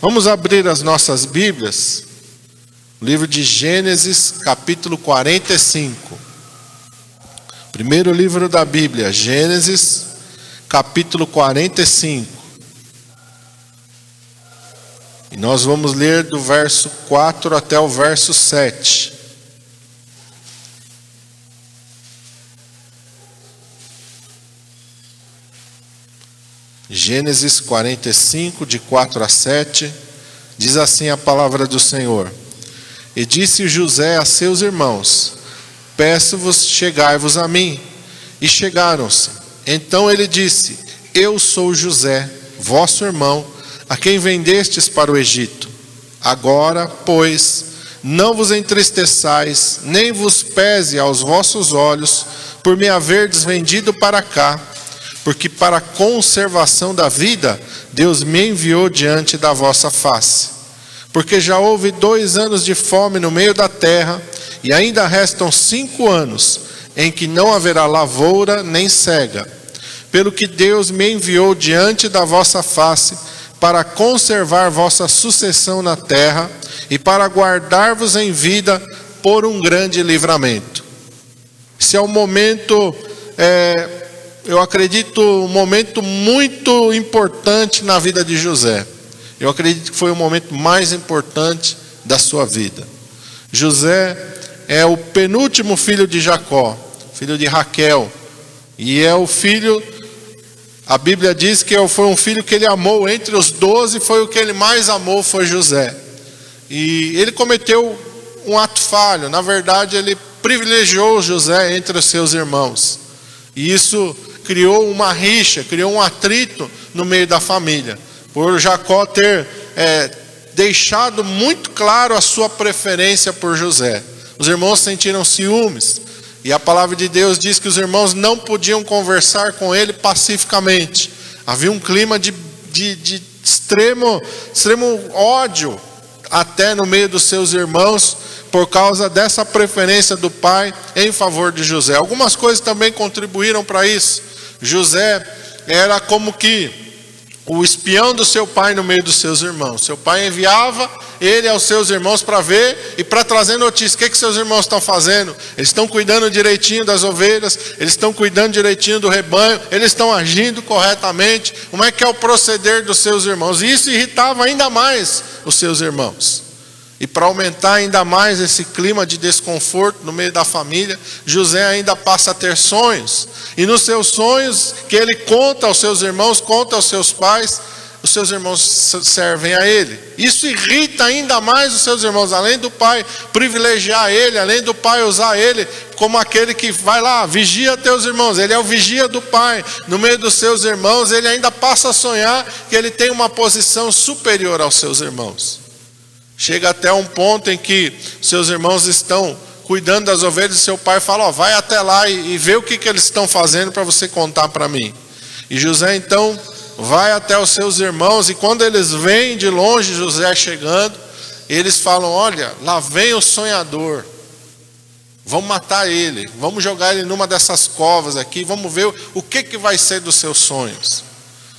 Vamos abrir as nossas Bíblias, livro de Gênesis, capítulo 45. Primeiro livro da Bíblia, Gênesis, capítulo 45. E nós vamos ler do verso 4 até o verso 7. Gênesis 45, de 4 a 7, diz assim a palavra do Senhor: E disse José a seus irmãos: Peço-vos, chegai-vos a mim. E chegaram-se. Então ele disse: Eu sou José, vosso irmão, a quem vendestes para o Egito. Agora, pois, não vos entristeçais, nem vos pese aos vossos olhos, por me haverdes vendido para cá porque para a conservação da vida Deus me enviou diante da vossa face. Porque já houve dois anos de fome no meio da terra, e ainda restam cinco anos em que não haverá lavoura nem cega. Pelo que Deus me enviou diante da vossa face, para conservar vossa sucessão na terra e para guardar-vos em vida por um grande livramento. Esse é o momento é, eu acredito, um momento muito importante na vida de José. Eu acredito que foi o momento mais importante da sua vida. José é o penúltimo filho de Jacó, filho de Raquel, e é o filho, a Bíblia diz que foi um filho que ele amou entre os doze, foi o que ele mais amou, foi José. E ele cometeu um ato falho, na verdade, ele privilegiou José entre os seus irmãos. E isso criou uma rixa, criou um atrito no meio da família, por Jacó ter é, deixado muito claro a sua preferência por José. Os irmãos sentiram ciúmes, e a palavra de Deus diz que os irmãos não podiam conversar com ele pacificamente. Havia um clima de, de, de extremo, extremo ódio até no meio dos seus irmãos por causa dessa preferência do pai em favor de José. Algumas coisas também contribuíram para isso. José era como que o espião do seu pai no meio dos seus irmãos. Seu pai enviava ele aos seus irmãos para ver e para trazer notícias. O que, que seus irmãos estão fazendo? Eles estão cuidando direitinho das ovelhas, eles estão cuidando direitinho do rebanho, eles estão agindo corretamente. Como é que é o proceder dos seus irmãos? E isso irritava ainda mais os seus irmãos. E para aumentar ainda mais esse clima de desconforto no meio da família, José ainda passa a ter sonhos. E nos seus sonhos, que ele conta aos seus irmãos, conta aos seus pais, os seus irmãos servem a ele. Isso irrita ainda mais os seus irmãos, além do pai privilegiar ele, além do pai usar ele como aquele que vai lá, vigia teus irmãos, ele é o vigia do pai. No meio dos seus irmãos, ele ainda passa a sonhar que ele tem uma posição superior aos seus irmãos. Chega até um ponto em que seus irmãos estão cuidando das ovelhas e seu pai fala: ó, vai até lá e, e vê o que, que eles estão fazendo para você contar para mim. E José então vai até os seus irmãos e quando eles veem de longe José chegando, eles falam: olha, lá vem o sonhador. Vamos matar ele, vamos jogar ele numa dessas covas aqui, vamos ver o que, que vai ser dos seus sonhos.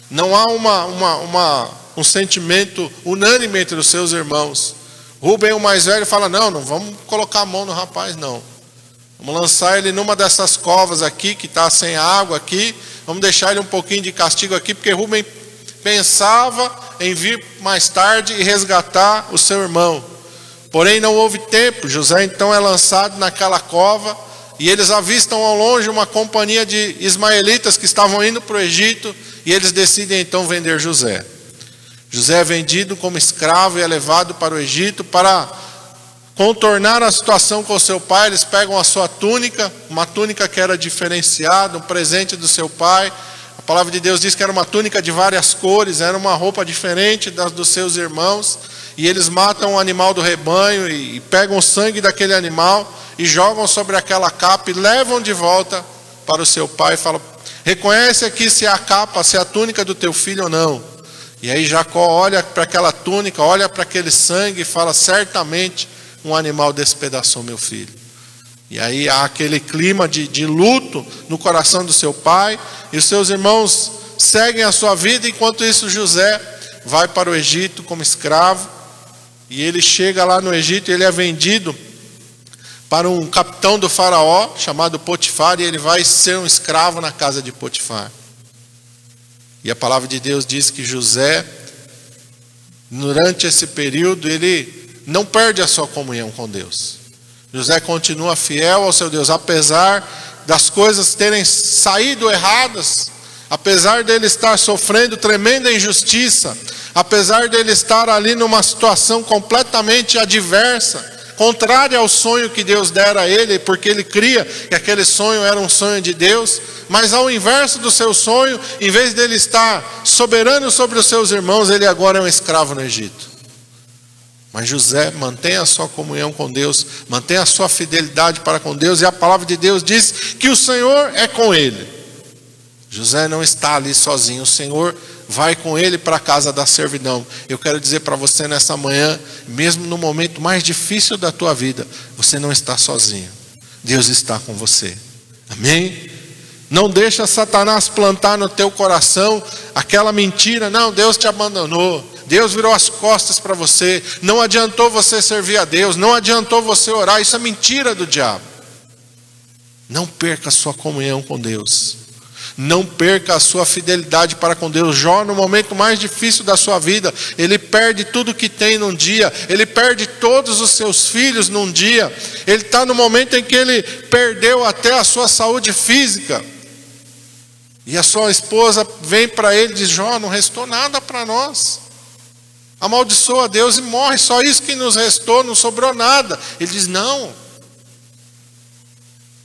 Não há uma, uma, uma um sentimento unânime entre os seus irmãos. Rubem, o mais velho, fala: Não, não vamos colocar a mão no rapaz, não. Vamos lançar ele numa dessas covas aqui, que está sem água aqui. Vamos deixar ele um pouquinho de castigo aqui, porque Rubem pensava em vir mais tarde e resgatar o seu irmão. Porém, não houve tempo. José então é lançado naquela cova e eles avistam ao longe uma companhia de ismaelitas que estavam indo para o Egito e eles decidem então vender José. José é vendido como escravo e é levado para o Egito para contornar a situação com seu pai. Eles pegam a sua túnica, uma túnica que era diferenciada, um presente do seu pai. A palavra de Deus diz que era uma túnica de várias cores, era uma roupa diferente das dos seus irmãos. E eles matam um animal do rebanho e, e pegam o sangue daquele animal e jogam sobre aquela capa e levam de volta para o seu pai e falam: Reconhece aqui se é a capa, se é a túnica do teu filho ou não. E aí Jacó olha para aquela túnica, olha para aquele sangue e fala: certamente um animal despedaçou meu filho. E aí há aquele clima de, de luto no coração do seu pai, e os seus irmãos seguem a sua vida, enquanto isso José vai para o Egito como escravo, e ele chega lá no Egito e ele é vendido para um capitão do faraó chamado Potifar, e ele vai ser um escravo na casa de Potifar. E a palavra de Deus diz que José, durante esse período, ele não perde a sua comunhão com Deus. José continua fiel ao seu Deus, apesar das coisas terem saído erradas, apesar dele estar sofrendo tremenda injustiça, apesar dele estar ali numa situação completamente adversa, contrária ao sonho que Deus dera a ele, porque ele cria que aquele sonho era um sonho de Deus, mas ao inverso do seu sonho, em vez dele estar soberano sobre os seus irmãos, ele agora é um escravo no Egito. Mas José mantém a sua comunhão com Deus, mantém a sua fidelidade para com Deus, e a palavra de Deus diz que o Senhor é com ele. José não está ali sozinho, o Senhor vai com ele para a casa da servidão. Eu quero dizer para você nessa manhã, mesmo no momento mais difícil da tua vida, você não está sozinho. Deus está com você. Amém? Não deixa Satanás plantar no teu coração aquela mentira, não, Deus te abandonou. Deus virou as costas para você, não adiantou você servir a Deus, não adiantou você orar, isso é mentira do diabo. Não perca a sua comunhão com Deus. Não perca a sua fidelidade para com Deus. Jó, no momento mais difícil da sua vida, ele perde tudo que tem num dia, ele perde todos os seus filhos num dia, ele está no momento em que ele perdeu até a sua saúde física. E a sua esposa vem para ele e diz: Jó, não restou nada para nós amaldiçoa Deus e morre, só isso que nos restou, não sobrou nada. Ele diz: Não,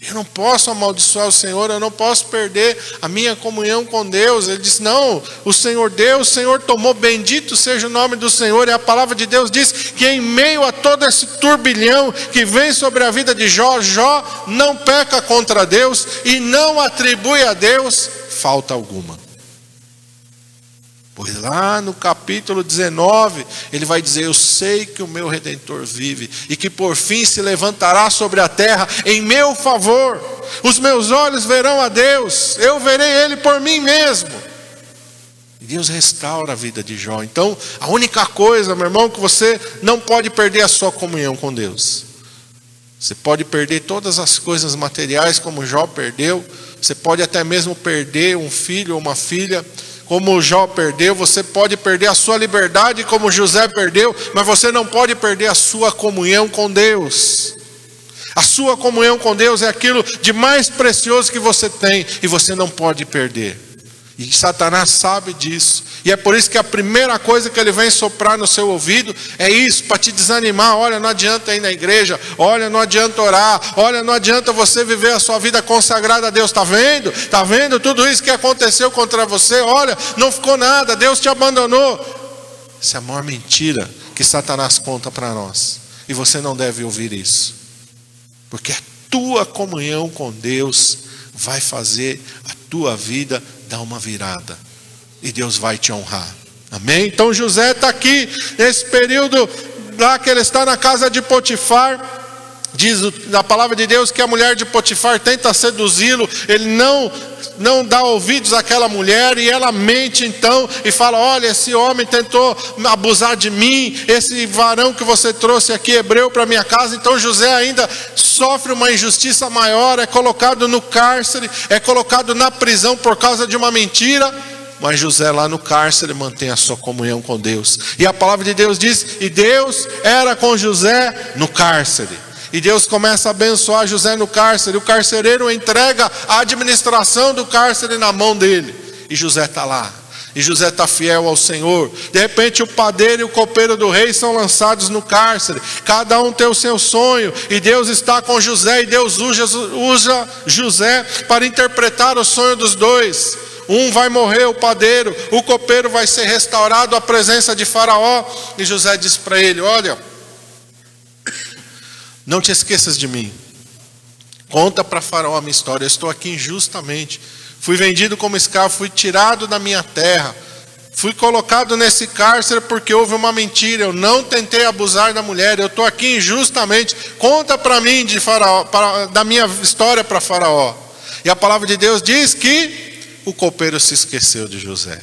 eu não posso amaldiçoar o Senhor, eu não posso perder a minha comunhão com Deus. Ele diz: Não, o Senhor deu, o Senhor tomou, bendito seja o nome do Senhor. E a palavra de Deus diz que em meio a todo esse turbilhão que vem sobre a vida de Jó, Jó não peca contra Deus e não atribui a Deus falta alguma. Pois lá no capítulo 19, ele vai dizer: Eu sei que o meu redentor vive e que por fim se levantará sobre a terra em meu favor. Os meus olhos verão a Deus, eu verei ele por mim mesmo. E Deus restaura a vida de Jó. Então, a única coisa, meu irmão, que você não pode perder a sua comunhão com Deus. Você pode perder todas as coisas materiais, como Jó perdeu. Você pode até mesmo perder um filho ou uma filha como Jó perdeu, você pode perder a sua liberdade, como José perdeu, mas você não pode perder a sua comunhão com Deus. A sua comunhão com Deus é aquilo de mais precioso que você tem e você não pode perder. E Satanás sabe disso. E é por isso que a primeira coisa que ele vem soprar no seu ouvido é isso, para te desanimar. Olha, não adianta ir na igreja. Olha, não adianta orar. Olha, não adianta você viver a sua vida consagrada a Deus. Está vendo? Está vendo tudo isso que aconteceu contra você? Olha, não ficou nada. Deus te abandonou. Essa é a maior mentira que Satanás conta para nós. E você não deve ouvir isso. Porque a tua comunhão com Deus vai fazer a tua vida dar uma virada e Deus vai te honrar. Amém? Então José está aqui nesse período lá que ele está na casa de Potifar. Diz a palavra de Deus que a mulher de Potifar tenta seduzi-lo, ele não não dá ouvidos àquela mulher e ela mente então e fala: Olha, esse homem tentou abusar de mim, esse varão que você trouxe aqui, hebreu, para minha casa. Então José ainda sofre uma injustiça maior, é colocado no cárcere, é colocado na prisão por causa de uma mentira. Mas José lá no cárcere mantém a sua comunhão com Deus. E a palavra de Deus diz: E Deus era com José no cárcere. E Deus começa a abençoar José no cárcere. O carcereiro entrega a administração do cárcere na mão dele. E José está lá. E José está fiel ao Senhor. De repente, o padeiro e o copeiro do rei são lançados no cárcere. Cada um tem o seu sonho. E Deus está com José. E Deus usa, usa José para interpretar o sonho dos dois. Um vai morrer, o padeiro, o copeiro vai ser restaurado à presença de Faraó. E José diz para ele: Olha, não te esqueças de mim. Conta para Faraó a minha história. Eu estou aqui injustamente. Fui vendido como escravo, fui tirado da minha terra. Fui colocado nesse cárcere porque houve uma mentira. Eu não tentei abusar da mulher. Eu estou aqui injustamente. Conta para mim de faraó, para, da minha história para Faraó. E a palavra de Deus diz que o copeiro se esqueceu de José.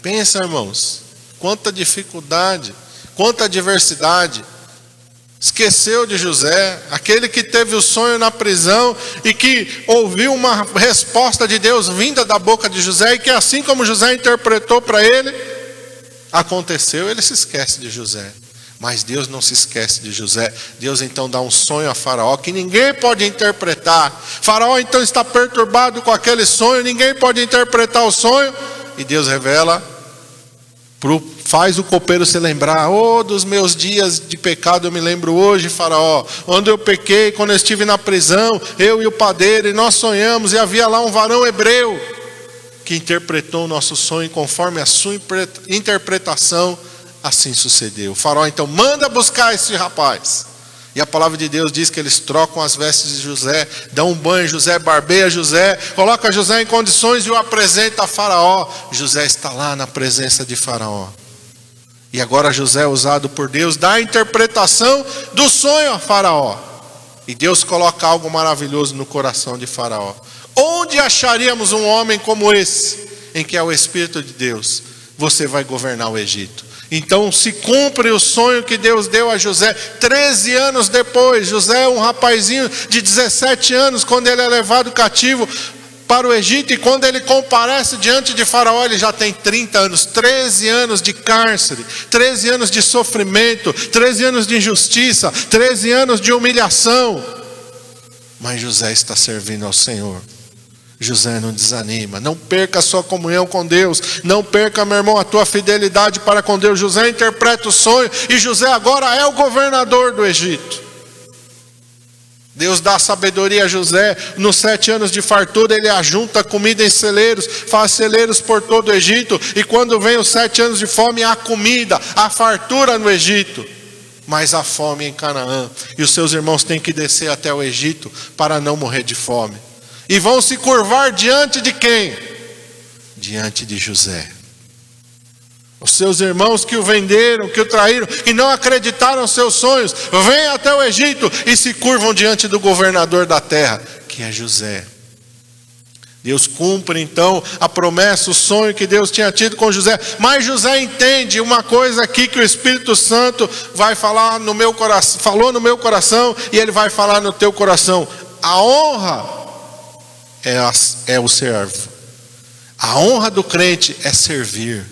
Pensa, irmãos, quanta dificuldade, quanta adversidade. Esqueceu de José, aquele que teve o sonho na prisão e que ouviu uma resposta de Deus vinda da boca de José, e que assim como José interpretou para ele, aconteceu, ele se esquece de José. Mas Deus não se esquece de José. Deus então dá um sonho a Faraó que ninguém pode interpretar. Faraó então está perturbado com aquele sonho, ninguém pode interpretar o sonho. E Deus revela, faz o copeiro se lembrar: Oh, dos meus dias de pecado eu me lembro hoje, Faraó. Onde eu pequei, quando eu estive na prisão, eu e o padeiro, e nós sonhamos, e havia lá um varão hebreu que interpretou o nosso sonho conforme a sua interpretação Assim sucedeu. O faraó então manda buscar esse rapaz. E a palavra de Deus diz que eles trocam as vestes de José, dão um banho, José barbeia José, coloca José em condições e o apresenta a Faraó. José está lá na presença de Faraó. E agora José é usado por Deus, dá a interpretação do sonho a Faraó. E Deus coloca algo maravilhoso no coração de Faraó. Onde acharíamos um homem como esse, em que é o Espírito de Deus? Você vai governar o Egito. Então se cumpre o sonho que Deus deu a José. Treze anos depois, José é um rapazinho de 17 anos, quando ele é levado cativo para o Egito, e quando ele comparece diante de Faraó, ele já tem 30 anos, 13 anos de cárcere, 13 anos de sofrimento, 13 anos de injustiça, 13 anos de humilhação. Mas José está servindo ao Senhor. José não desanima, não perca a sua comunhão com Deus, não perca, meu irmão, a tua fidelidade para com Deus. José interpreta o sonho e José agora é o governador do Egito. Deus dá sabedoria a José, nos sete anos de fartura, ele ajunta comida em celeiros, faz celeiros por todo o Egito, e quando vem os sete anos de fome, há comida, há fartura no Egito, mas há fome em Canaã, e os seus irmãos têm que descer até o Egito para não morrer de fome e vão se curvar diante de quem? Diante de José. Os seus irmãos que o venderam, que o traíram, e não acreditaram nos seus sonhos, vêm até o Egito e se curvam diante do governador da terra, que é José. Deus cumpre então a promessa, o sonho que Deus tinha tido com José. Mas José entende uma coisa aqui que o Espírito Santo vai falar no meu coração, falou no meu coração e ele vai falar no teu coração. A honra é, a, é o servo. A honra do crente é servir.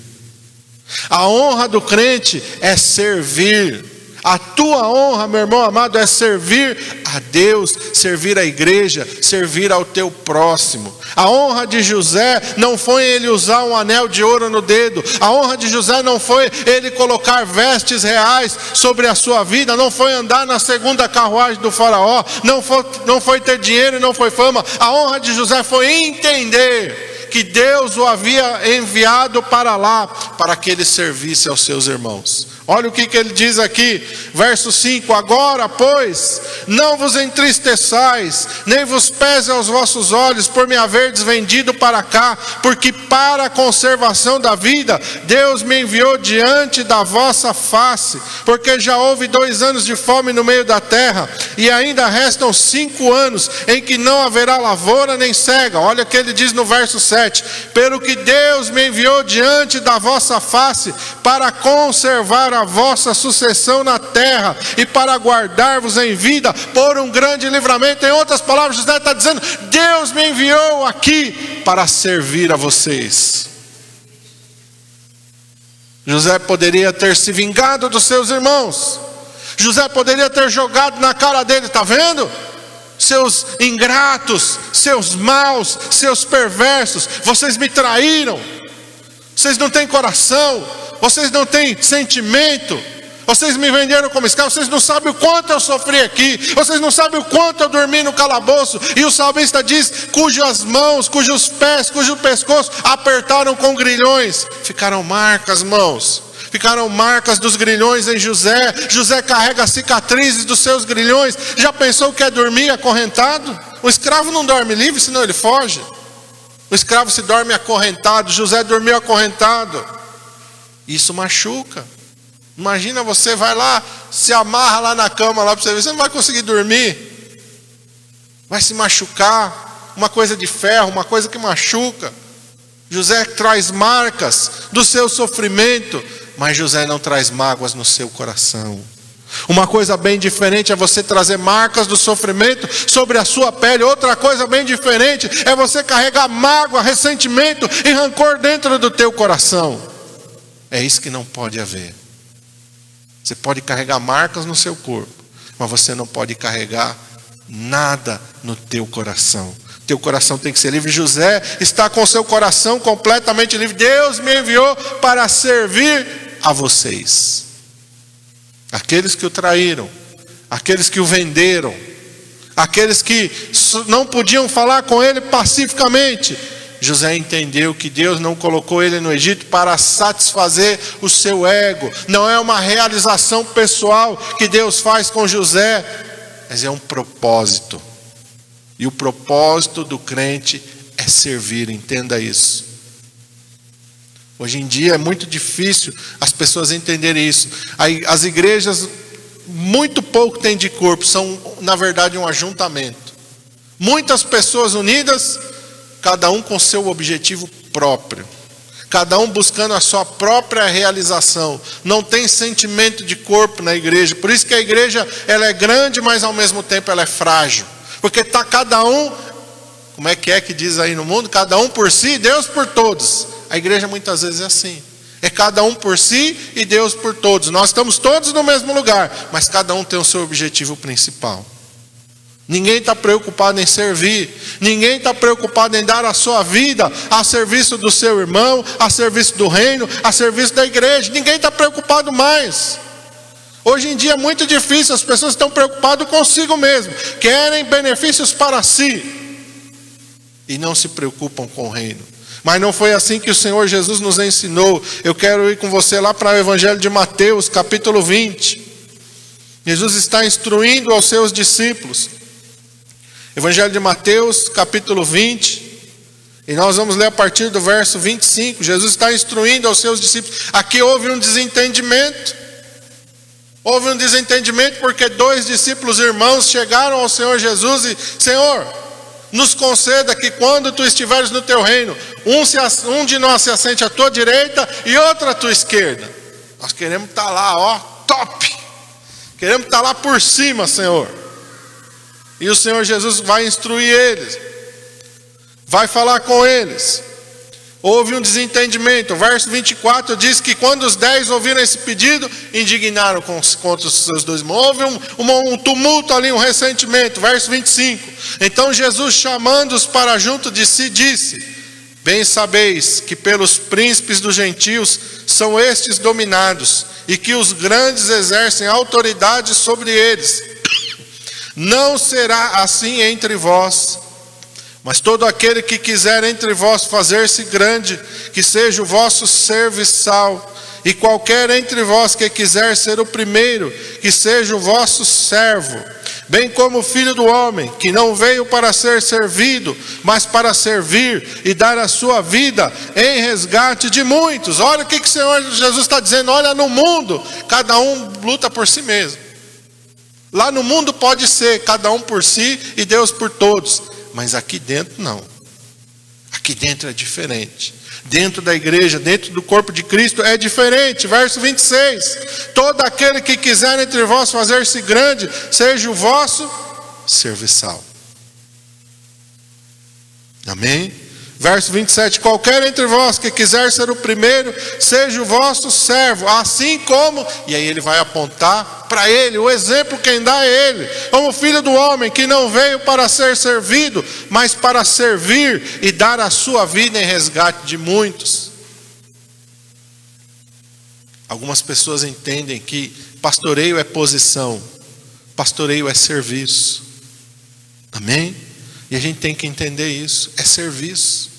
A honra do crente é servir. A tua honra, meu irmão amado, é servir a Deus, servir a igreja, servir ao teu próximo. A honra de José não foi ele usar um anel de ouro no dedo. A honra de José não foi ele colocar vestes reais sobre a sua vida. Não foi andar na segunda carruagem do Faraó. Não foi, não foi ter dinheiro e não foi fama. A honra de José foi entender que Deus o havia enviado para lá para que ele servisse aos seus irmãos. Olha o que, que ele diz aqui, verso 5: Agora, pois, não vos entristeçais, nem vos pese aos vossos olhos por me haverdes vendido para cá, porque para a conservação da vida, Deus me enviou diante da vossa face, porque já houve dois anos de fome no meio da terra, e ainda restam cinco anos em que não haverá lavoura nem cega. Olha o que ele diz no verso 7: Pelo que Deus me enviou diante da vossa face, para conservar a vossa sucessão na terra e para guardar-vos em vida por um grande livramento. Em outras palavras, José está dizendo: Deus me enviou aqui para servir a vocês. José poderia ter se vingado dos seus irmãos. José poderia ter jogado na cara dele, está vendo? Seus ingratos, seus maus, seus perversos, vocês me traíram, vocês não têm coração, vocês não têm sentimento, vocês me venderam como escravo, vocês não sabem o quanto eu sofri aqui, vocês não sabem o quanto eu dormi no calabouço. E o salmista diz: cujas mãos, cujos pés, cujo pescoço apertaram com grilhões, ficaram marcas, mãos. Ficaram marcas dos grilhões em José. José carrega cicatrizes dos seus grilhões. Já pensou que é dormir acorrentado? O escravo não dorme livre, senão ele foge. O escravo se dorme acorrentado. José dormiu acorrentado. Isso machuca. Imagina você vai lá, se amarra lá na cama lá para você ver, você não vai conseguir dormir. Vai se machucar, uma coisa de ferro, uma coisa que machuca. José traz marcas do seu sofrimento, mas José não traz mágoas no seu coração. Uma coisa bem diferente é você trazer marcas do sofrimento sobre a sua pele. Outra coisa bem diferente é você carregar mágoa, ressentimento e rancor dentro do teu coração. É isso que não pode haver. Você pode carregar marcas no seu corpo, mas você não pode carregar nada no teu coração. Teu coração tem que ser livre. José está com seu coração completamente livre. Deus me enviou para servir a vocês. Aqueles que o traíram, aqueles que o venderam, aqueles que não podiam falar com ele pacificamente. José entendeu que Deus não colocou ele no Egito para satisfazer o seu ego, não é uma realização pessoal que Deus faz com José, mas é um propósito. E o propósito do crente é servir, entenda isso. Hoje em dia é muito difícil as pessoas entenderem isso. As igrejas, muito pouco têm de corpo, são, na verdade, um ajuntamento. Muitas pessoas unidas, cada um com seu objetivo próprio. Cada um buscando a sua própria realização. Não tem sentimento de corpo na igreja. Por isso que a igreja ela é grande, mas ao mesmo tempo ela é frágil. Porque está cada um, como é que é que diz aí no mundo? Cada um por si, Deus por todos. A igreja muitas vezes é assim. É cada um por si e Deus por todos. Nós estamos todos no mesmo lugar, mas cada um tem o seu objetivo principal. Ninguém está preocupado em servir, ninguém está preocupado em dar a sua vida a serviço do seu irmão, a serviço do reino, a serviço da igreja. Ninguém está preocupado mais. Hoje em dia é muito difícil, as pessoas estão preocupadas consigo mesmo, querem benefícios para si e não se preocupam com o reino. Mas não foi assim que o Senhor Jesus nos ensinou. Eu quero ir com você lá para o Evangelho de Mateus, capítulo 20. Jesus está instruindo aos seus discípulos. Evangelho de Mateus, capítulo 20. E nós vamos ler a partir do verso 25. Jesus está instruindo aos seus discípulos. Aqui houve um desentendimento. Houve um desentendimento porque dois discípulos irmãos chegaram ao Senhor Jesus e, Senhor, nos conceda que quando tu estiveres no teu reino, um, se, um de nós se assente à tua direita e outro à tua esquerda. Nós queremos estar lá, ó, top. Queremos estar lá por cima, Senhor. E o Senhor Jesus vai instruir eles, vai falar com eles. Houve um desentendimento. O verso 24 diz que quando os dez ouviram esse pedido, indignaram contra os seus dois irmãos. Houve um, um, um tumulto ali, um ressentimento. Verso 25. Então Jesus, chamando-os para junto de si, disse: Bem sabeis que pelos príncipes dos gentios são estes dominados, e que os grandes exercem autoridade sobre eles. Não será assim entre vós mas todo aquele que quiser entre vós fazer-se grande, que seja o vosso serviçal. E qualquer entre vós que quiser ser o primeiro, que seja o vosso servo. Bem como o filho do homem, que não veio para ser servido, mas para servir e dar a sua vida em resgate de muitos. Olha o que, que o Senhor Jesus está dizendo: olha, no mundo, cada um luta por si mesmo. Lá no mundo pode ser cada um por si e Deus por todos. Mas aqui dentro não. Aqui dentro é diferente. Dentro da igreja, dentro do corpo de Cristo é diferente. Verso 26. Todo aquele que quiser entre vós fazer-se grande, seja o vosso serviçal. Amém? Verso 27: Qualquer entre vós que quiser ser o primeiro, seja o vosso servo, assim como, e aí ele vai apontar para ele, o exemplo quem dá é ele, como filho do homem que não veio para ser servido, mas para servir e dar a sua vida em resgate de muitos. Algumas pessoas entendem que pastoreio é posição, pastoreio é serviço. Amém? E a gente tem que entender isso: é serviço,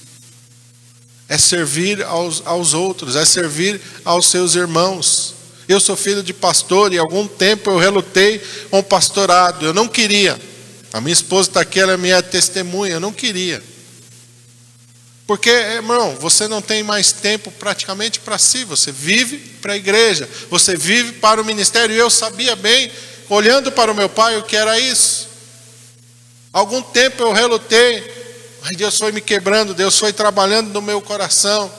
é servir aos, aos outros, é servir aos seus irmãos. Eu sou filho de pastor e algum tempo eu relutei com o pastorado. Eu não queria. A minha esposa está aqui, ela é minha testemunha. Eu não queria. Porque, irmão, você não tem mais tempo praticamente para si. Você vive para a igreja. Você vive para o ministério. E eu sabia bem, olhando para o meu pai, o que era isso. Algum tempo eu relutei Mas Deus foi me quebrando, Deus foi trabalhando no meu coração.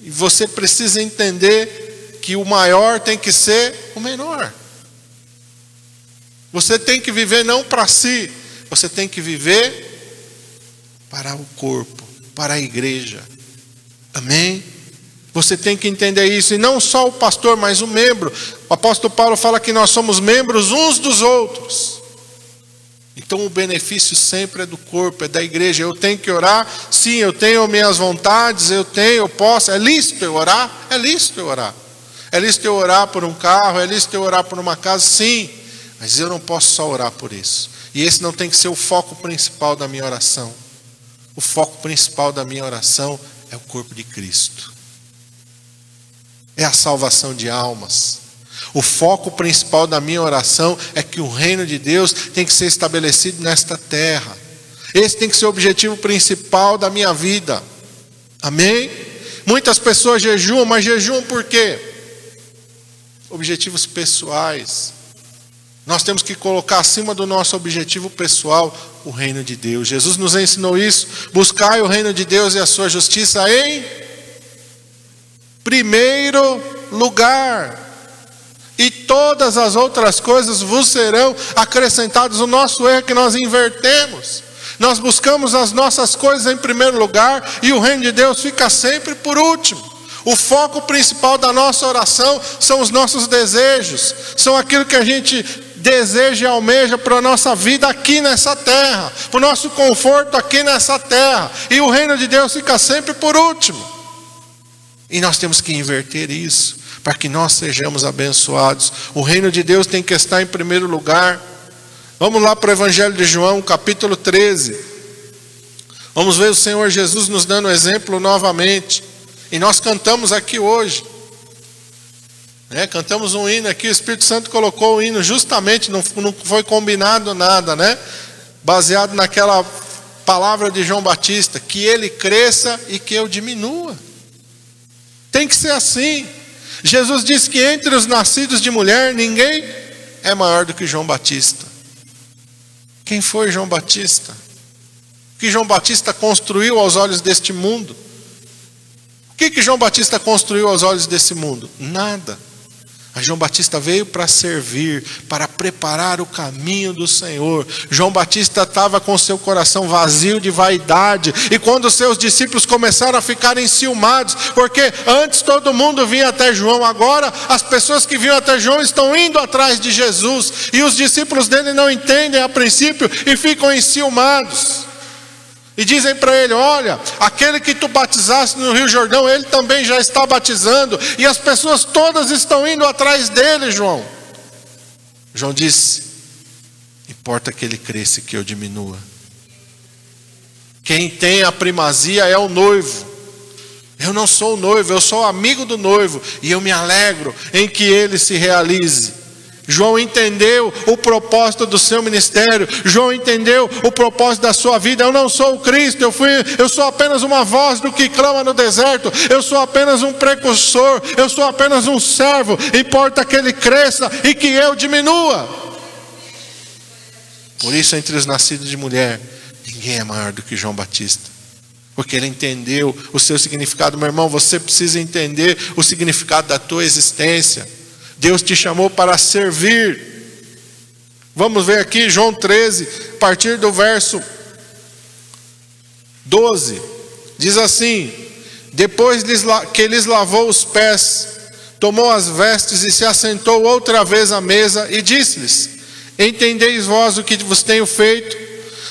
E você precisa entender que o maior tem que ser o menor. Você tem que viver não para si, você tem que viver para o corpo, para a igreja. Amém? Você tem que entender isso, e não só o pastor, mas o membro. O apóstolo Paulo fala que nós somos membros uns dos outros. Então o benefício sempre é do corpo, é da igreja. Eu tenho que orar, sim, eu tenho minhas vontades, eu tenho, eu posso. É lícito eu orar? É lícito eu orar. É lícito eu orar por um carro, é lícito eu orar por uma casa, sim. Mas eu não posso só orar por isso. E esse não tem que ser o foco principal da minha oração. O foco principal da minha oração é o corpo de Cristo. É a salvação de almas. O foco principal da minha oração é que o reino de Deus tem que ser estabelecido nesta terra. Esse tem que ser o objetivo principal da minha vida. Amém? Muitas pessoas jejuam, mas jejuam por quê? Objetivos pessoais. Nós temos que colocar acima do nosso objetivo pessoal o reino de Deus. Jesus nos ensinou isso. Buscai o reino de Deus e a sua justiça em primeiro lugar. E todas as outras coisas vos serão acrescentadas. O nosso erro é que nós invertemos. Nós buscamos as nossas coisas em primeiro lugar e o reino de Deus fica sempre por último. O foco principal da nossa oração são os nossos desejos, são aquilo que a gente deseja e almeja para a nossa vida aqui nessa terra, para o nosso conforto aqui nessa terra, e o reino de Deus fica sempre por último. E nós temos que inverter isso, para que nós sejamos abençoados. O reino de Deus tem que estar em primeiro lugar. Vamos lá para o Evangelho de João, capítulo 13. Vamos ver o Senhor Jesus nos dando exemplo novamente. E nós cantamos aqui hoje. Né? Cantamos um hino aqui, o Espírito Santo colocou o hino justamente, não, não foi combinado nada, né? Baseado naquela palavra de João Batista, que ele cresça e que eu diminua. Tem que ser assim. Jesus disse que entre os nascidos de mulher, ninguém é maior do que João Batista. Quem foi João Batista? O que João Batista construiu aos olhos deste mundo? Que, que João Batista construiu aos olhos desse mundo? Nada. Mas João Batista veio para servir, para preparar o caminho do Senhor. João Batista estava com seu coração vazio de vaidade, e quando seus discípulos começaram a ficar enciumados, porque antes todo mundo vinha até João, agora as pessoas que vinham até João estão indo atrás de Jesus, e os discípulos dele não entendem a princípio e ficam enciumados. E dizem para ele: Olha, aquele que tu batizaste no Rio Jordão, ele também já está batizando, e as pessoas todas estão indo atrás dele, João. João disse: Importa que ele cresça que eu diminua. Quem tem a primazia é o noivo. Eu não sou o noivo, eu sou amigo do noivo, e eu me alegro em que ele se realize. João entendeu o propósito do seu ministério. João entendeu o propósito da sua vida. Eu não sou o Cristo, eu, fui, eu sou apenas uma voz do que clama no deserto. Eu sou apenas um precursor. Eu sou apenas um servo. Importa que ele cresça e que eu diminua. Por isso, entre os nascidos de mulher, ninguém é maior do que João Batista. Porque ele entendeu o seu significado. Meu irmão, você precisa entender o significado da tua existência. Deus te chamou para servir. Vamos ver aqui João 13, a partir do verso 12. Diz assim: Depois que lhes lavou os pés, tomou as vestes e se assentou outra vez à mesa e disse-lhes: Entendeis vós o que vos tenho feito?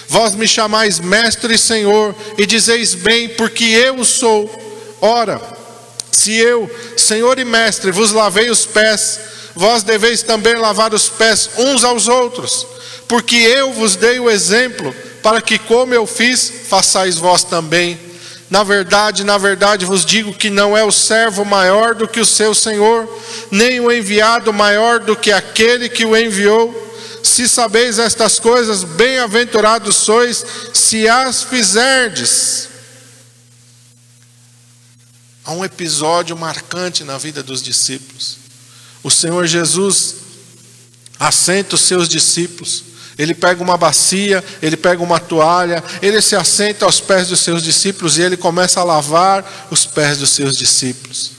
Vós me chamais mestre e senhor, e dizeis bem, porque eu sou. Ora, se eu, Senhor e Mestre, vos lavei os pés, vós deveis também lavar os pés uns aos outros, porque eu vos dei o exemplo, para que, como eu fiz, façais vós também. Na verdade, na verdade vos digo que não é o servo maior do que o seu senhor, nem o enviado maior do que aquele que o enviou. Se sabeis estas coisas, bem-aventurados sois, se as fizerdes. Há um episódio marcante na vida dos discípulos. O Senhor Jesus assenta os seus discípulos Ele pega uma bacia, ele pega uma toalha, ele se assenta aos pés dos seus discípulos e ele começa a lavar os pés dos seus discípulos.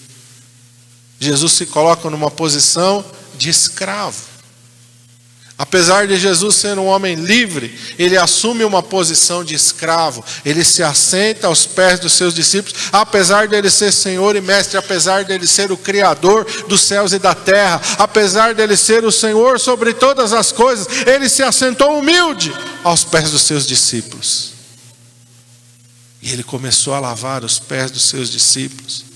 Jesus se coloca numa posição de escravo. Apesar de Jesus ser um homem livre, ele assume uma posição de escravo. Ele se assenta aos pés dos seus discípulos, apesar de ele ser Senhor e Mestre, apesar de ele ser o Criador dos céus e da terra, apesar de ele ser o Senhor sobre todas as coisas, ele se assentou humilde aos pés dos seus discípulos. E ele começou a lavar os pés dos seus discípulos.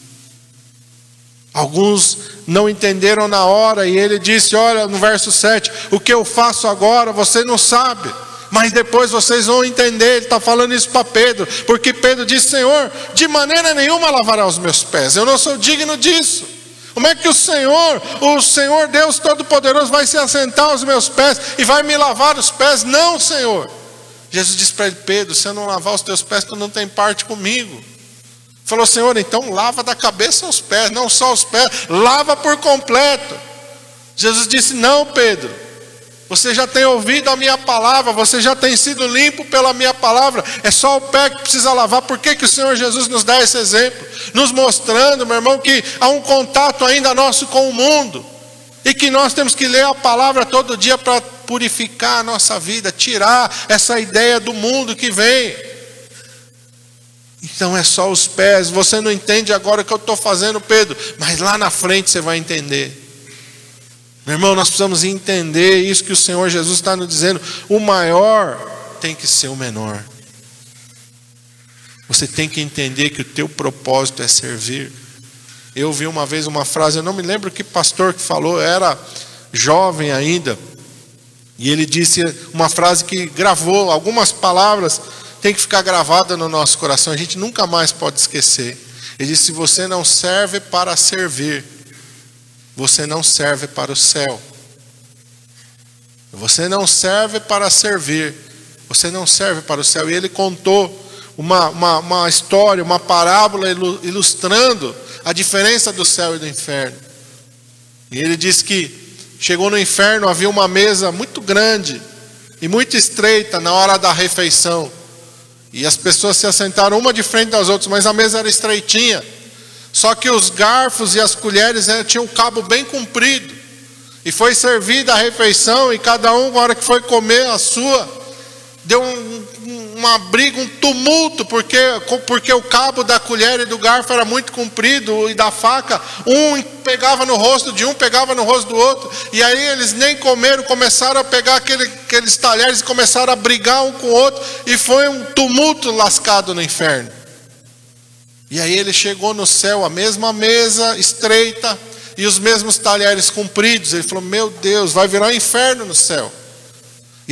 Alguns não entenderam na hora, e ele disse: Olha, no verso 7, o que eu faço agora você não sabe, mas depois vocês vão entender. Ele está falando isso para Pedro, porque Pedro disse: Senhor, de maneira nenhuma lavará os meus pés, eu não sou digno disso. Como é que o Senhor, o Senhor Deus Todo-Poderoso, vai se assentar aos meus pés e vai me lavar os pés? Não, Senhor. Jesus disse para ele: Pedro, se eu não lavar os teus pés, tu não tem parte comigo. Falou, Senhor, então lava da cabeça aos pés, não só os pés, lava por completo. Jesus disse: Não, Pedro, você já tem ouvido a minha palavra, você já tem sido limpo pela minha palavra, é só o pé que precisa lavar. Por que, que o Senhor Jesus nos dá esse exemplo? Nos mostrando, meu irmão, que há um contato ainda nosso com o mundo e que nós temos que ler a palavra todo dia para purificar a nossa vida, tirar essa ideia do mundo que vem. Então é só os pés. Você não entende agora o que eu estou fazendo, Pedro, mas lá na frente você vai entender. Meu irmão, nós precisamos entender isso que o Senhor Jesus está nos dizendo. O maior tem que ser o menor. Você tem que entender que o teu propósito é servir. Eu vi uma vez uma frase, eu não me lembro que pastor que falou, era jovem ainda, e ele disse uma frase que gravou algumas palavras tem que ficar gravada no nosso coração, a gente nunca mais pode esquecer. Ele disse: se você não serve para servir, você não serve para o céu. Você não serve para servir, você não serve para o céu. E ele contou uma, uma, uma história, uma parábola ilustrando a diferença do céu e do inferno. E ele disse que chegou no inferno, havia uma mesa muito grande e muito estreita na hora da refeição. E as pessoas se assentaram uma de frente das outras, mas a mesa era estreitinha. Só que os garfos e as colheres né, tinham um cabo bem comprido. E foi servida a refeição, e cada um, na hora que foi comer a sua, deu um, uma briga, um tumulto, porque, porque o cabo da colher e do garfo era muito comprido, e da faca, um pegava no rosto de um, pegava no rosto do outro, e aí eles nem comeram, começaram a pegar aquele, aqueles talheres e começaram a brigar um com o outro, e foi um tumulto lascado no inferno. E aí ele chegou no céu, a mesma mesa estreita, e os mesmos talheres compridos. Ele falou: Meu Deus, vai virar um inferno no céu.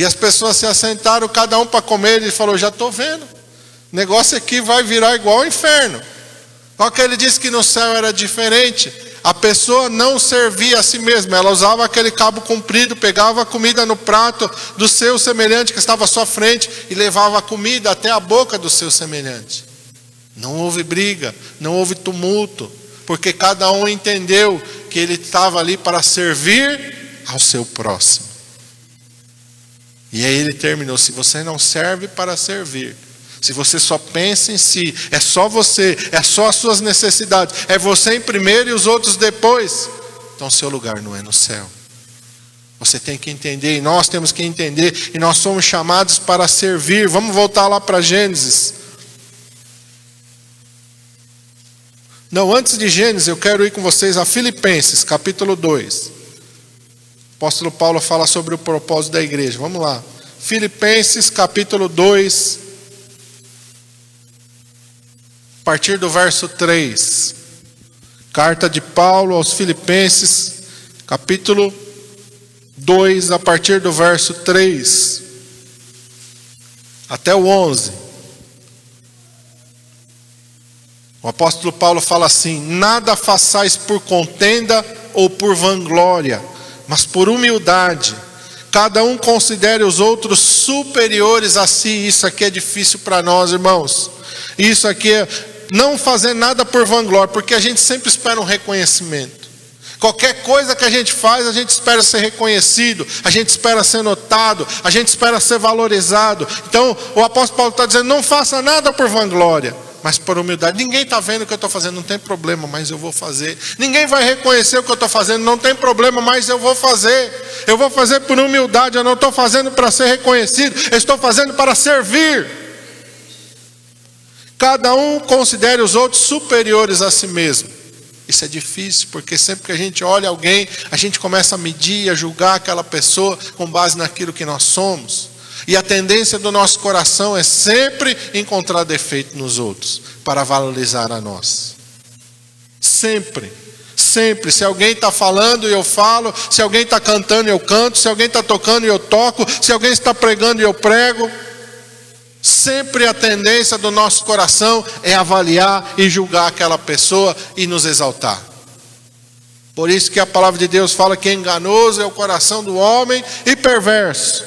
E as pessoas se assentaram, cada um para comer. Ele falou: Já estou vendo. O negócio aqui vai virar igual ao inferno. Só que ele disse que no céu era diferente. A pessoa não servia a si mesma, ela usava aquele cabo comprido, pegava a comida no prato do seu semelhante que estava à sua frente e levava a comida até a boca do seu semelhante. Não houve briga, não houve tumulto, porque cada um entendeu que ele estava ali para servir ao seu próximo. E aí ele terminou: se você não serve para servir, se você só pensa em si, é só você, é só as suas necessidades, é você em primeiro e os outros depois, então seu lugar não é no céu. Você tem que entender, e nós temos que entender, e nós somos chamados para servir. Vamos voltar lá para Gênesis. Não, antes de Gênesis, eu quero ir com vocês a Filipenses, capítulo 2 apóstolo Paulo fala sobre o propósito da igreja. Vamos lá. Filipenses capítulo 2, a partir do verso 3. Carta de Paulo aos Filipenses, capítulo 2, a partir do verso 3 até o 11. O apóstolo Paulo fala assim: Nada façais por contenda ou por vanglória mas por humildade, cada um considere os outros superiores a si. Isso aqui é difícil para nós, irmãos. Isso aqui é não fazer nada por vanglória, porque a gente sempre espera um reconhecimento. Qualquer coisa que a gente faz, a gente espera ser reconhecido, a gente espera ser notado, a gente espera ser valorizado. Então, o apóstolo Paulo está dizendo: não faça nada por vanglória, mas por humildade. Ninguém está vendo o que eu estou fazendo, não tem problema, mas eu vou fazer. Ninguém vai reconhecer o que eu estou fazendo, não tem problema, mas eu vou fazer. Eu vou fazer por humildade, eu não estou fazendo para ser reconhecido, eu estou fazendo para servir. Cada um considere os outros superiores a si mesmo. Isso é difícil, porque sempre que a gente olha alguém, a gente começa a medir, a julgar aquela pessoa com base naquilo que nós somos. E a tendência do nosso coração é sempre encontrar defeito nos outros, para valorizar a nós. Sempre. Sempre. Se alguém está falando e eu falo, se alguém está cantando e eu canto, se alguém está tocando e eu toco, se alguém está pregando e eu prego. Sempre a tendência do nosso coração é avaliar e julgar aquela pessoa e nos exaltar. Por isso que a palavra de Deus fala que enganoso é o coração do homem e perverso.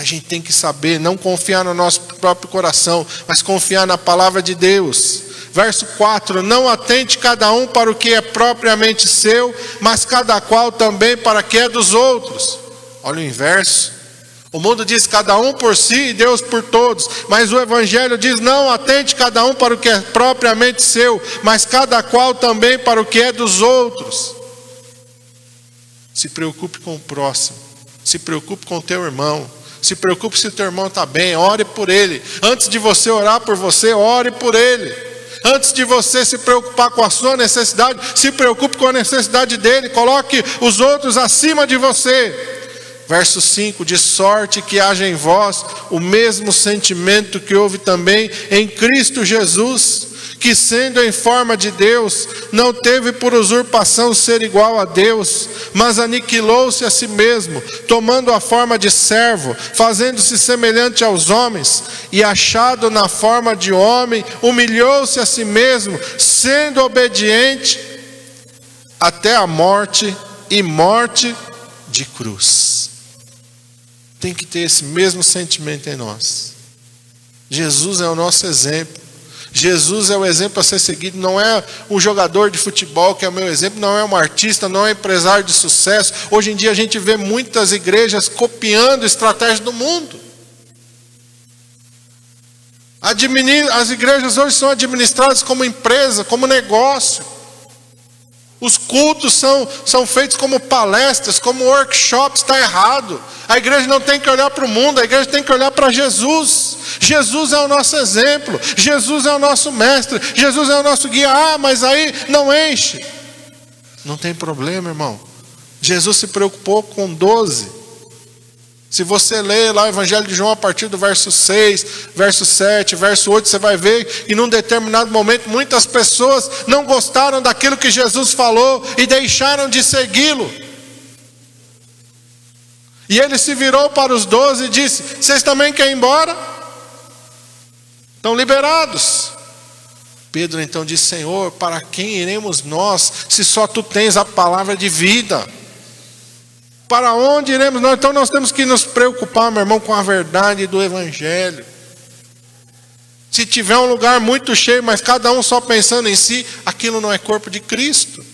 A gente tem que saber, não confiar no nosso próprio coração, mas confiar na palavra de Deus. Verso 4: Não atente cada um para o que é propriamente seu, mas cada qual também para o que é dos outros. Olha o inverso. O mundo diz cada um por si e Deus por todos, mas o Evangelho diz: não atente cada um para o que é propriamente seu, mas cada qual também para o que é dos outros. Se preocupe com o próximo, se preocupe com o teu irmão, se preocupe se o teu irmão está bem, ore por ele. Antes de você orar por você, ore por ele. Antes de você se preocupar com a sua necessidade, se preocupe com a necessidade dele, coloque os outros acima de você. Verso 5: De sorte que haja em vós o mesmo sentimento que houve também em Cristo Jesus, que sendo em forma de Deus, não teve por usurpação ser igual a Deus, mas aniquilou-se a si mesmo, tomando a forma de servo, fazendo-se semelhante aos homens, e achado na forma de homem, humilhou-se a si mesmo, sendo obediente até a morte e morte de cruz tem que ter esse mesmo sentimento em nós. Jesus é o nosso exemplo. Jesus é o exemplo a ser seguido, não é um jogador de futebol que é o meu exemplo, não é um artista, não é um empresário de sucesso. Hoje em dia a gente vê muitas igrejas copiando estratégias do mundo. As igrejas hoje são administradas como empresa, como negócio. Os cultos são, são feitos como palestras, como workshops, está errado. A igreja não tem que olhar para o mundo, a igreja tem que olhar para Jesus. Jesus é o nosso exemplo, Jesus é o nosso mestre, Jesus é o nosso guia. Ah, mas aí não enche. Não tem problema, irmão. Jesus se preocupou com doze. Se você ler lá o Evangelho de João a partir do verso 6, verso 7, verso 8, você vai ver que num determinado momento muitas pessoas não gostaram daquilo que Jesus falou e deixaram de segui-lo. E ele se virou para os doze e disse: Vocês também querem ir embora? Estão liberados. Pedro então disse: Senhor, para quem iremos nós, se só tu tens a palavra de vida? Para onde iremos nós? Então nós temos que nos preocupar, meu irmão, com a verdade do Evangelho. Se tiver um lugar muito cheio, mas cada um só pensando em si, aquilo não é corpo de Cristo.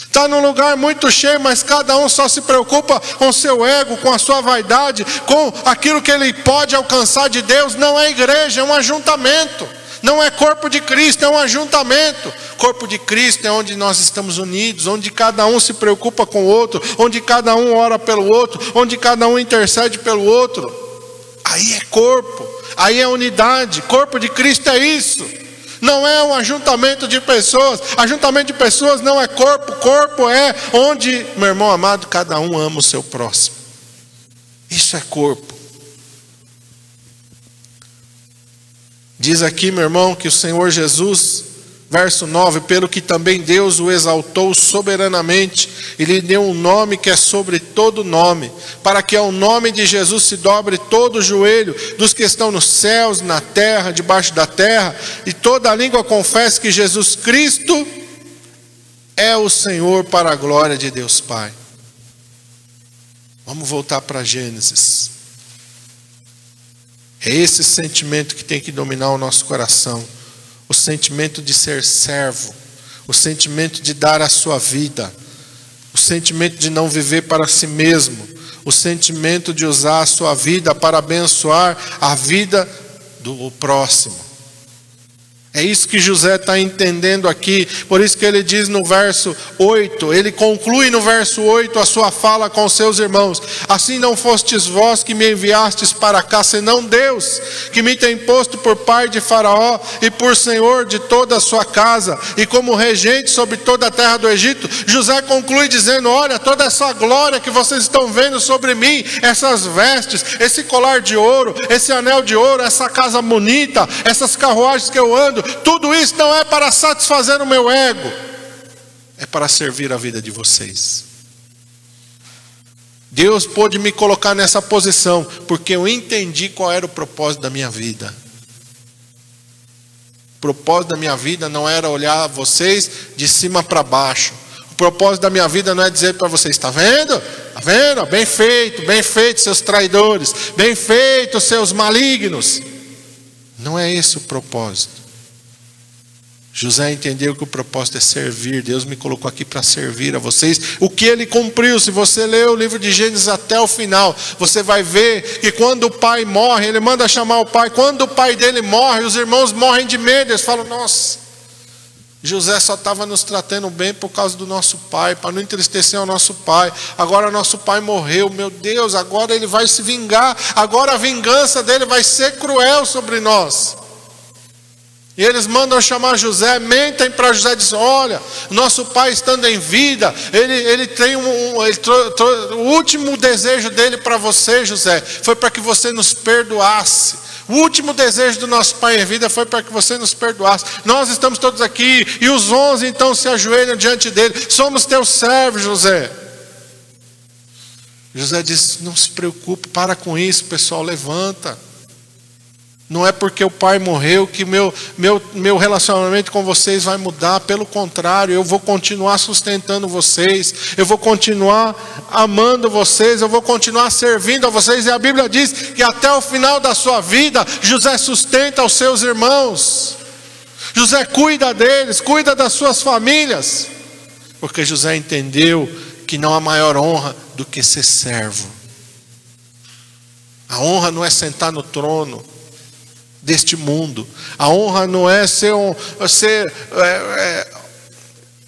Está num lugar muito cheio, mas cada um só se preocupa com seu ego, com a sua vaidade, com aquilo que ele pode alcançar de Deus. Não é igreja, é um ajuntamento. Não é corpo de Cristo, é um ajuntamento. Corpo de Cristo é onde nós estamos unidos, onde cada um se preocupa com o outro, onde cada um ora pelo outro, onde cada um intercede pelo outro. Aí é corpo, aí é unidade. Corpo de Cristo é isso. Não é um ajuntamento de pessoas. Ajuntamento de pessoas não é corpo. Corpo é onde, meu irmão amado, cada um ama o seu próximo. Isso é corpo. Diz aqui, meu irmão, que o Senhor Jesus, verso 9: pelo que também Deus o exaltou soberanamente, e lhe deu um nome que é sobre todo nome, para que ao nome de Jesus se dobre todo o joelho dos que estão nos céus, na terra, debaixo da terra, e toda a língua confesse que Jesus Cristo é o Senhor para a glória de Deus Pai. Vamos voltar para Gênesis. É esse sentimento que tem que dominar o nosso coração. O sentimento de ser servo, o sentimento de dar a sua vida, sentimento de não viver para si mesmo, o sentimento de usar a sua vida para abençoar a vida do próximo. É isso que José está entendendo aqui, por isso que ele diz no verso 8, ele conclui no verso 8 a sua fala com seus irmãos: Assim não fostes vós que me enviastes para cá, senão Deus, que me tem posto por pai de Faraó e por senhor de toda a sua casa, e como regente sobre toda a terra do Egito. José conclui dizendo: Olha, toda essa glória que vocês estão vendo sobre mim, essas vestes, esse colar de ouro, esse anel de ouro, essa casa bonita, essas carruagens que eu ando, tudo isso não é para satisfazer o meu ego, é para servir a vida de vocês. Deus pôde me colocar nessa posição, porque eu entendi qual era o propósito da minha vida. O propósito da minha vida não era olhar vocês de cima para baixo. O propósito da minha vida não é dizer para vocês: está vendo? Está vendo? Bem feito, bem feito, seus traidores. Bem feito, seus malignos. Não é esse o propósito. José entendeu que o propósito é servir. Deus me colocou aqui para servir a vocês. O que ele cumpriu, se você ler o livro de Gênesis até o final, você vai ver que quando o pai morre, ele manda chamar o pai. Quando o pai dele morre, os irmãos morrem de medo. Eles falam: Nossa, José só estava nos tratando bem por causa do nosso pai, para não entristecer o nosso pai. Agora nosso pai morreu, meu Deus, agora ele vai se vingar. Agora a vingança dele vai ser cruel sobre nós. E eles mandam chamar José, mentem para José, dizem: Olha, nosso pai estando em vida, ele, ele tem um. Ele tro, tro, o último desejo dele para você, José, foi para que você nos perdoasse. O último desejo do nosso pai em vida foi para que você nos perdoasse. Nós estamos todos aqui, e os onze então se ajoelham diante dele: Somos teus servos, José. José diz: Não se preocupe, para com isso, pessoal, levanta. Não é porque o pai morreu que meu, meu, meu relacionamento com vocês vai mudar. Pelo contrário, eu vou continuar sustentando vocês. Eu vou continuar amando vocês. Eu vou continuar servindo a vocês. E a Bíblia diz que até o final da sua vida, José sustenta os seus irmãos. José cuida deles, cuida das suas famílias. Porque José entendeu que não há maior honra do que ser servo. A honra não é sentar no trono deste mundo. A honra não é ser, um, ser é, é,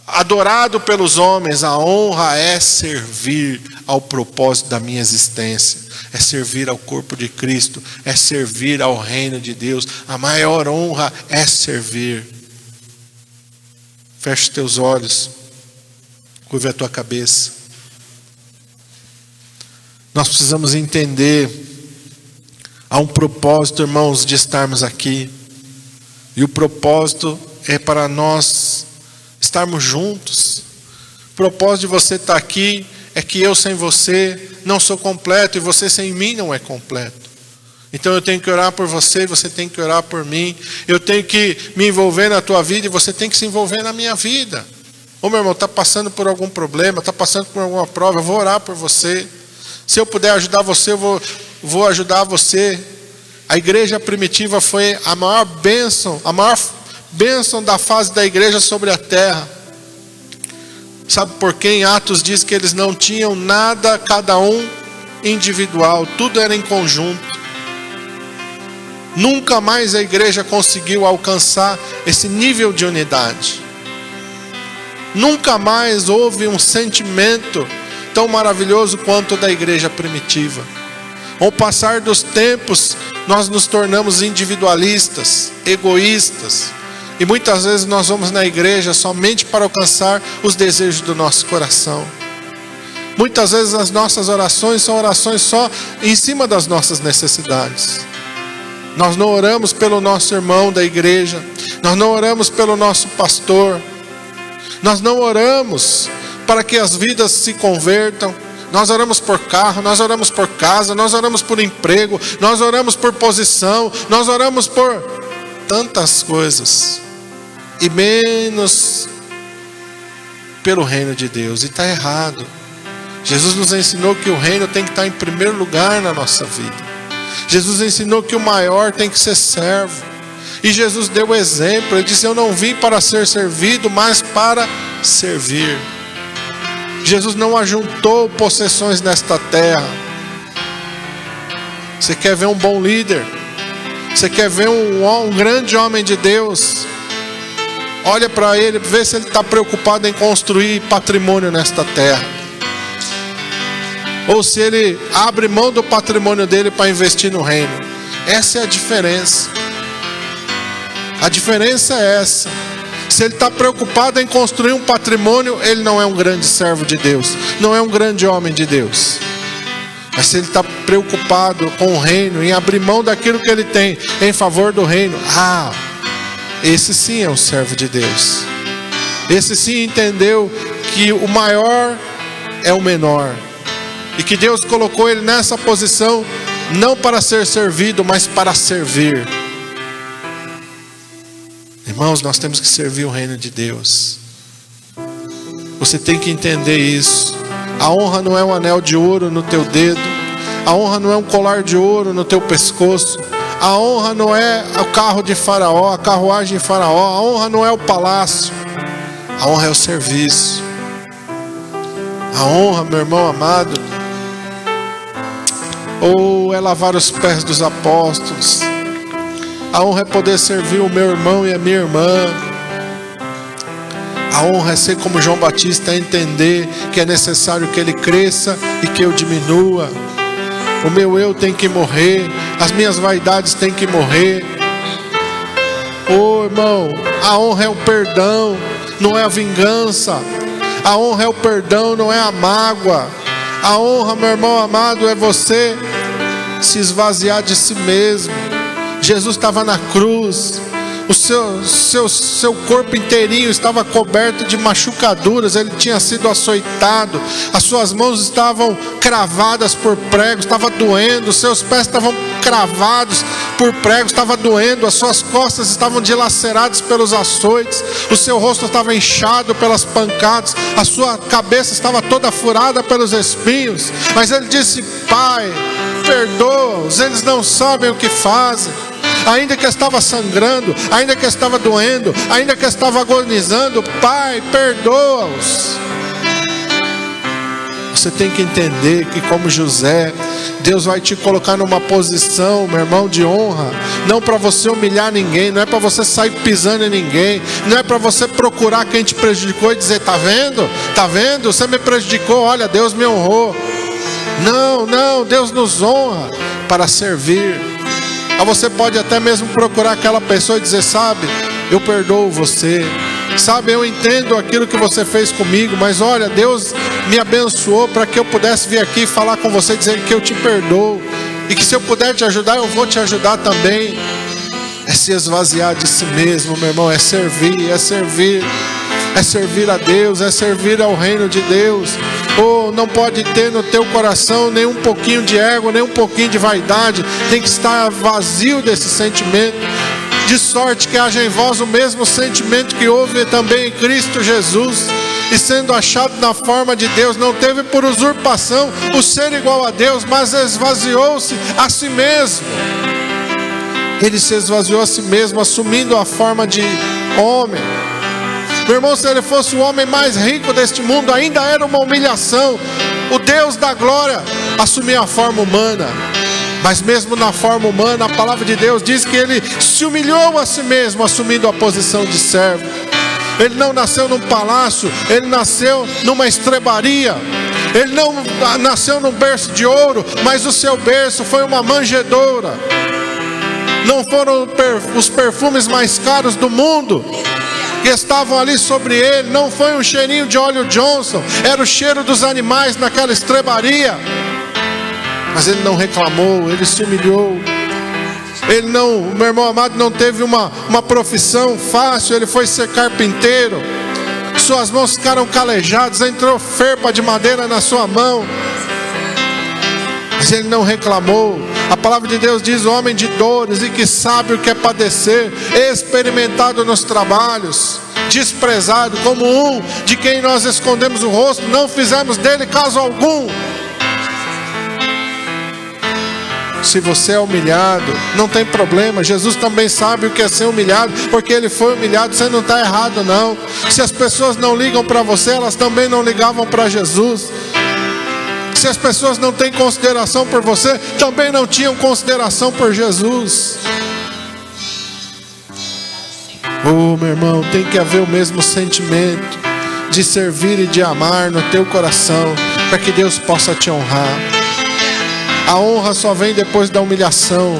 adorado pelos homens, a honra é servir ao propósito da minha existência, é servir ao corpo de Cristo, é servir ao reino de Deus. A maior honra é servir. Feche teus olhos, curva a tua cabeça. Nós precisamos entender Há um propósito, irmãos, de estarmos aqui. E o propósito é para nós estarmos juntos. O propósito de você estar aqui é que eu sem você não sou completo e você sem mim não é completo. Então eu tenho que orar por você, você tem que orar por mim. Eu tenho que me envolver na tua vida e você tem que se envolver na minha vida. Ô meu irmão, está passando por algum problema, está passando por alguma prova, eu vou orar por você. Se eu puder ajudar você, eu vou vou ajudar você. A igreja primitiva foi a maior bênção, a maior bênção da fase da igreja sobre a terra. Sabe por quê? Em Atos diz que eles não tinham nada, cada um individual, tudo era em conjunto. Nunca mais a igreja conseguiu alcançar esse nível de unidade. Nunca mais houve um sentimento tão maravilhoso quanto o da igreja primitiva. Com o passar dos tempos, nós nos tornamos individualistas, egoístas, e muitas vezes nós vamos na igreja somente para alcançar os desejos do nosso coração. Muitas vezes as nossas orações são orações só em cima das nossas necessidades. Nós não oramos pelo nosso irmão da igreja, nós não oramos pelo nosso pastor, nós não oramos para que as vidas se convertam, nós oramos por carro, nós oramos por casa, nós oramos por emprego, nós oramos por posição, nós oramos por tantas coisas, e menos pelo reino de Deus, e está errado. Jesus nos ensinou que o reino tem que estar em primeiro lugar na nossa vida. Jesus ensinou que o maior tem que ser servo. E Jesus deu o exemplo, ele disse: Eu não vim para ser servido, mas para servir. Jesus não ajuntou possessões nesta terra. Você quer ver um bom líder? Você quer ver um, um grande homem de Deus? Olha para ele, vê se ele está preocupado em construir patrimônio nesta terra. Ou se ele abre mão do patrimônio dele para investir no reino. Essa é a diferença. A diferença é essa. Se ele está preocupado em construir um patrimônio, ele não é um grande servo de Deus, não é um grande homem de Deus. Mas se ele está preocupado com o reino, em abrir mão daquilo que ele tem em favor do reino, ah, esse sim é um servo de Deus. Esse sim entendeu que o maior é o menor. E que Deus colocou ele nessa posição não para ser servido, mas para servir. Irmãos, nós temos que servir o reino de Deus. Você tem que entender isso. A honra não é um anel de ouro no teu dedo. A honra não é um colar de ouro no teu pescoço. A honra não é o carro de Faraó, a carruagem de Faraó. A honra não é o palácio. A honra é o serviço. A honra, meu irmão amado, ou é lavar os pés dos apóstolos. A honra é poder servir o meu irmão e a minha irmã. A honra é ser como João Batista, entender que é necessário que ele cresça e que eu diminua. O meu eu tem que morrer, as minhas vaidades têm que morrer. Oh, irmão, a honra é o perdão, não é a vingança. A honra é o perdão, não é a mágoa. A honra, meu irmão amado, é você se esvaziar de si mesmo. Jesus estava na cruz, o seu, seu, seu corpo inteirinho estava coberto de machucaduras, ele tinha sido açoitado, as suas mãos estavam cravadas por pregos, estava doendo, seus pés estavam cravados por pregos, estava doendo, as suas costas estavam dilaceradas pelos açoites, o seu rosto estava inchado pelas pancadas, a sua cabeça estava toda furada pelos espinhos, mas ele disse: Pai, perdoa-os, eles não sabem o que fazem ainda que estava sangrando, ainda que estava doendo, ainda que estava agonizando, Pai, perdoa-os. Você tem que entender que, como José, Deus vai te colocar numa posição, meu irmão, de honra, não para você humilhar ninguém, não é para você sair pisando em ninguém, não é para você procurar quem te prejudicou e dizer: tá vendo? Tá vendo? Você me prejudicou, olha, Deus me honrou. Não, não, Deus nos honra para servir. Aí você pode até mesmo procurar aquela pessoa e dizer: Sabe, eu perdoo você. Sabe, eu entendo aquilo que você fez comigo, mas olha, Deus me abençoou para que eu pudesse vir aqui falar com você, dizer que eu te perdoo. E que se eu puder te ajudar, eu vou te ajudar também. É se esvaziar de si mesmo, meu irmão, é servir, é servir é servir a Deus, é servir ao reino de Deus. Oh, não pode ter no teu coração nem um pouquinho de ego, nem um pouquinho de vaidade, tem que estar vazio desse sentimento. De sorte que haja em vós o mesmo sentimento que houve também em Cristo Jesus, e sendo achado na forma de Deus, não teve por usurpação o ser igual a Deus, mas esvaziou-se a si mesmo. Ele se esvaziou a si mesmo, assumindo a forma de homem meu irmão, se ele fosse o homem mais rico deste mundo, ainda era uma humilhação. O Deus da glória assumia a forma humana. Mas mesmo na forma humana, a palavra de Deus diz que ele se humilhou a si mesmo, assumindo a posição de servo. Ele não nasceu num palácio, ele nasceu numa estrebaria. Ele não nasceu num berço de ouro, mas o seu berço foi uma manjedoura. Não foram os perfumes mais caros do mundo, que estavam ali sobre ele, não foi um cheirinho de óleo Johnson, era o cheiro dos animais naquela estrebaria. Mas ele não reclamou, ele se humilhou. Ele não, meu irmão amado, não teve uma, uma profissão fácil, ele foi ser carpinteiro. Suas mãos ficaram calejadas, entrou ferpa de madeira na sua mão. Mas ele não reclamou. A palavra de Deus diz: homem de dores e que sabe o que é padecer, experimentado nos trabalhos, desprezado como um de quem nós escondemos o rosto, não fizemos dele caso algum. Se você é humilhado, não tem problema. Jesus também sabe o que é ser humilhado, porque ele foi humilhado. Você não está errado, não. Se as pessoas não ligam para você, elas também não ligavam para Jesus. Se as pessoas não têm consideração por você, também não tinham consideração por Jesus. Oh, meu irmão, tem que haver o mesmo sentimento de servir e de amar no teu coração, para que Deus possa te honrar. A honra só vem depois da humilhação.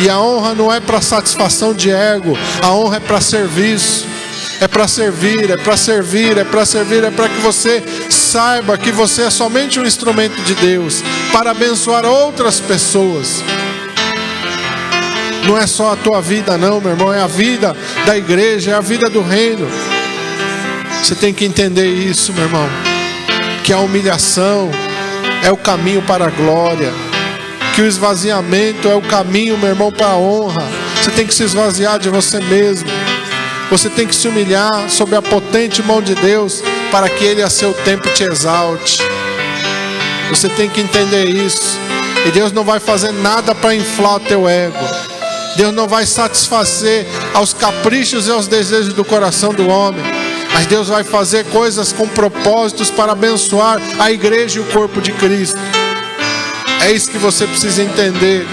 E a honra não é para satisfação de ego, a honra é para serviço. É para servir, é para servir, é para servir, é para que você saiba que você é somente um instrumento de Deus para abençoar outras pessoas. Não é só a tua vida, não, meu irmão, é a vida da igreja, é a vida do reino. Você tem que entender isso, meu irmão. Que a humilhação é o caminho para a glória. Que o esvaziamento é o caminho, meu irmão, para a honra. Você tem que se esvaziar de você mesmo. Você tem que se humilhar sob a potente mão de Deus para que Ele a seu tempo te exalte. Você tem que entender isso. E Deus não vai fazer nada para inflar o teu ego. Deus não vai satisfazer aos caprichos e aos desejos do coração do homem. Mas Deus vai fazer coisas com propósitos para abençoar a igreja e o corpo de Cristo. É isso que você precisa entender.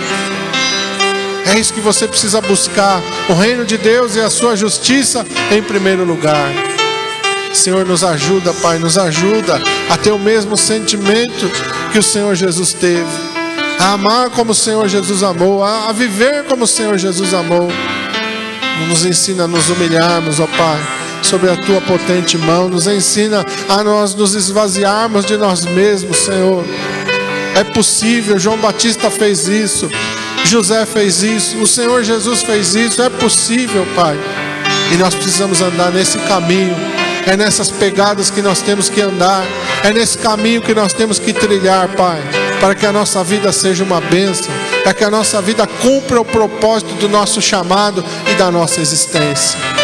É isso que você precisa buscar: o reino de Deus e a sua justiça em primeiro lugar. Senhor, nos ajuda, Pai, nos ajuda a ter o mesmo sentimento que o Senhor Jesus teve, a amar como o Senhor Jesus amou, a, viver como o Senhor Jesus amou. Nos ensina a nos humilharmos, ó Pai, sobre a tua potente mão, nos ensina a nós nos esvaziarmos de nós mesmos, Senhor. É possível, João Batista fez isso. José fez isso, o Senhor Jesus fez isso, é possível, Pai. E nós precisamos andar nesse caminho, é nessas pegadas que nós temos que andar, é nesse caminho que nós temos que trilhar, Pai, para que a nossa vida seja uma bênção, para que a nossa vida cumpra o propósito do nosso chamado e da nossa existência.